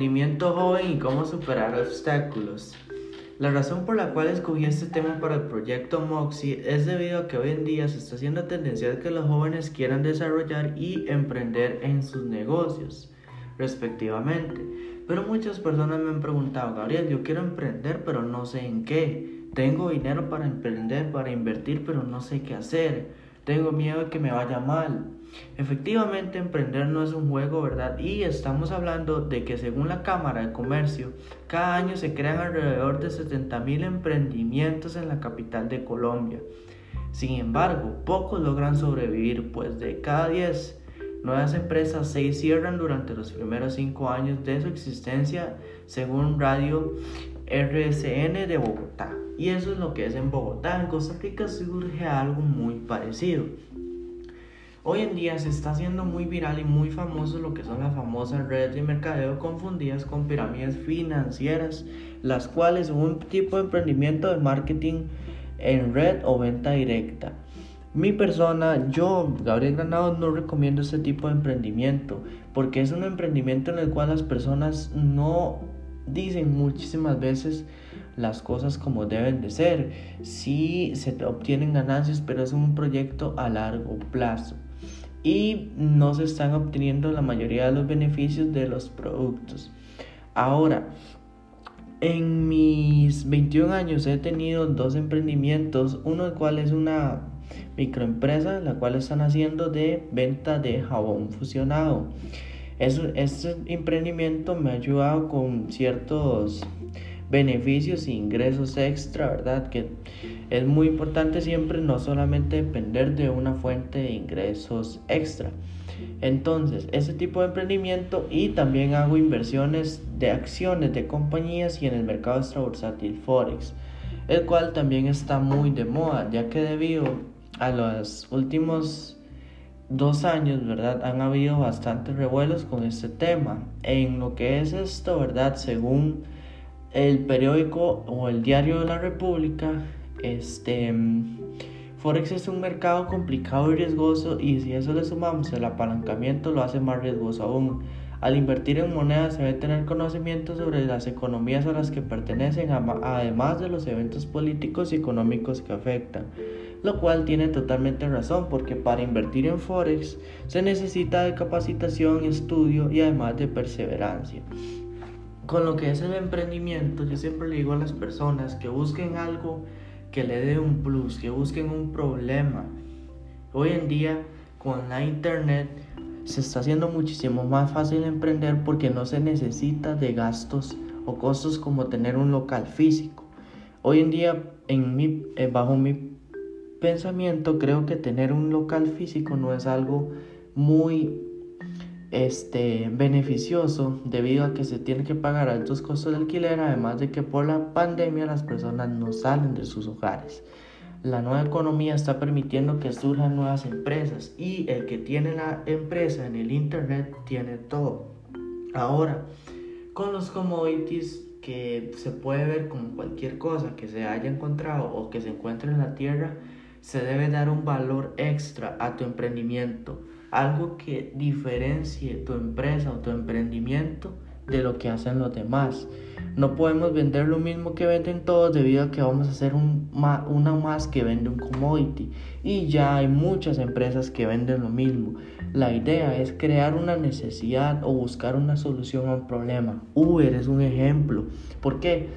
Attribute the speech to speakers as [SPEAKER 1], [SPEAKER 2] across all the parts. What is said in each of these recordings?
[SPEAKER 1] emprendimiento joven y cómo superar obstáculos. La razón por la cual escogí este tema para el proyecto Moxie es debido a que hoy en día se está haciendo tendencia a que los jóvenes quieran desarrollar y emprender en sus negocios, respectivamente. Pero muchas personas me han preguntado, Gabriel, yo quiero emprender, pero no sé en qué. Tengo dinero para emprender, para invertir, pero no sé qué hacer. Tengo miedo de que me vaya mal. Efectivamente, emprender no es un juego, ¿verdad? Y estamos hablando de que según la Cámara de Comercio, cada año se crean alrededor de 70 mil emprendimientos en la capital de Colombia. Sin embargo, pocos logran sobrevivir, pues de cada 10 nuevas empresas, 6 cierran durante los primeros 5 años de su existencia, según Radio RSN de Bogotá. Y eso es lo que es en Bogotá. En Costa Rica surge algo muy parecido. Hoy en día se está haciendo muy viral y muy famoso lo que son las famosas redes de mercadeo confundidas con pirámides financieras, las cuales son un tipo de emprendimiento de marketing en red o venta directa. Mi persona, yo, Gabriel Granado, no recomiendo este tipo de emprendimiento porque es un emprendimiento en el cual las personas no dicen muchísimas veces las cosas como deben de ser. Sí se obtienen ganancias, pero es un proyecto a largo plazo y no se están obteniendo la mayoría de los beneficios de los productos. Ahora, en mis 21 años he tenido dos emprendimientos, uno del cual es una microempresa, la cual están haciendo de venta de jabón fusionado. este emprendimiento me ha ayudado con ciertos beneficios e ingresos extra, ¿verdad? Que es muy importante siempre no solamente depender de una fuente de ingresos extra. Entonces, ese tipo de emprendimiento y también hago inversiones de acciones de compañías y en el mercado extrabursátil Forex, el cual también está muy de moda, ya que debido a los últimos dos años, ¿verdad? Han habido bastantes revuelos con este tema. En lo que es esto, ¿verdad? Según el periódico o el diario de la República, este, Forex es un mercado complicado y riesgoso y si eso le sumamos el apalancamiento lo hace más riesgoso aún. Al invertir en monedas se debe tener conocimiento sobre las economías a las que pertenecen, además de los eventos políticos y económicos que afectan. Lo cual tiene totalmente razón porque para invertir en Forex se necesita de capacitación, estudio y además de perseverancia con lo que es el emprendimiento, yo siempre le digo a las personas que busquen algo que le dé un plus, que busquen un problema. Hoy en día, con la internet, se está haciendo muchísimo más fácil emprender porque no se necesita de gastos o costos como tener un local físico. Hoy en día, en eh, bajo mi pensamiento, creo que tener un local físico no es algo muy este, beneficioso debido a que se tiene que pagar altos costos de alquiler, además de que por la pandemia las personas no salen de sus hogares. La nueva economía está permitiendo que surjan nuevas empresas y el que tiene la empresa en el Internet tiene todo. Ahora, con los commodities que se puede ver como cualquier cosa que se haya encontrado o que se encuentre en la tierra, se debe dar un valor extra a tu emprendimiento algo que diferencie tu empresa o tu emprendimiento de lo que hacen los demás. No podemos vender lo mismo que venden todos debido a que vamos a hacer un, una más que vende un commodity. Y ya hay muchas empresas que venden lo mismo. La idea es crear una necesidad o buscar una solución a un problema. Uber es un ejemplo. ¿Por qué?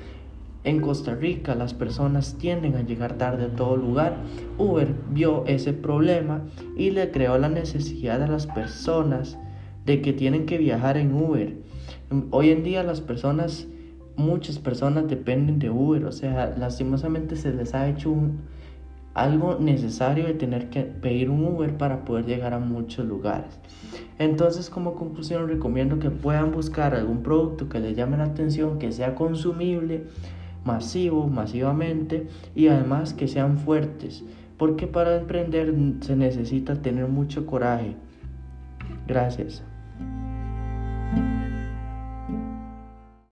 [SPEAKER 1] En Costa Rica las personas tienden a llegar tarde a todo lugar. Uber vio ese problema y le creó la necesidad a las personas de que tienen que viajar en Uber. Hoy en día las personas, muchas personas dependen de Uber, o sea, lastimosamente se les ha hecho algo necesario de tener que pedir un Uber para poder llegar a muchos lugares. Entonces, como conclusión, recomiendo que puedan buscar algún producto que les llame la atención, que sea consumible, masivo, masivamente y además que sean fuertes, porque para emprender se necesita tener mucho coraje. Gracias.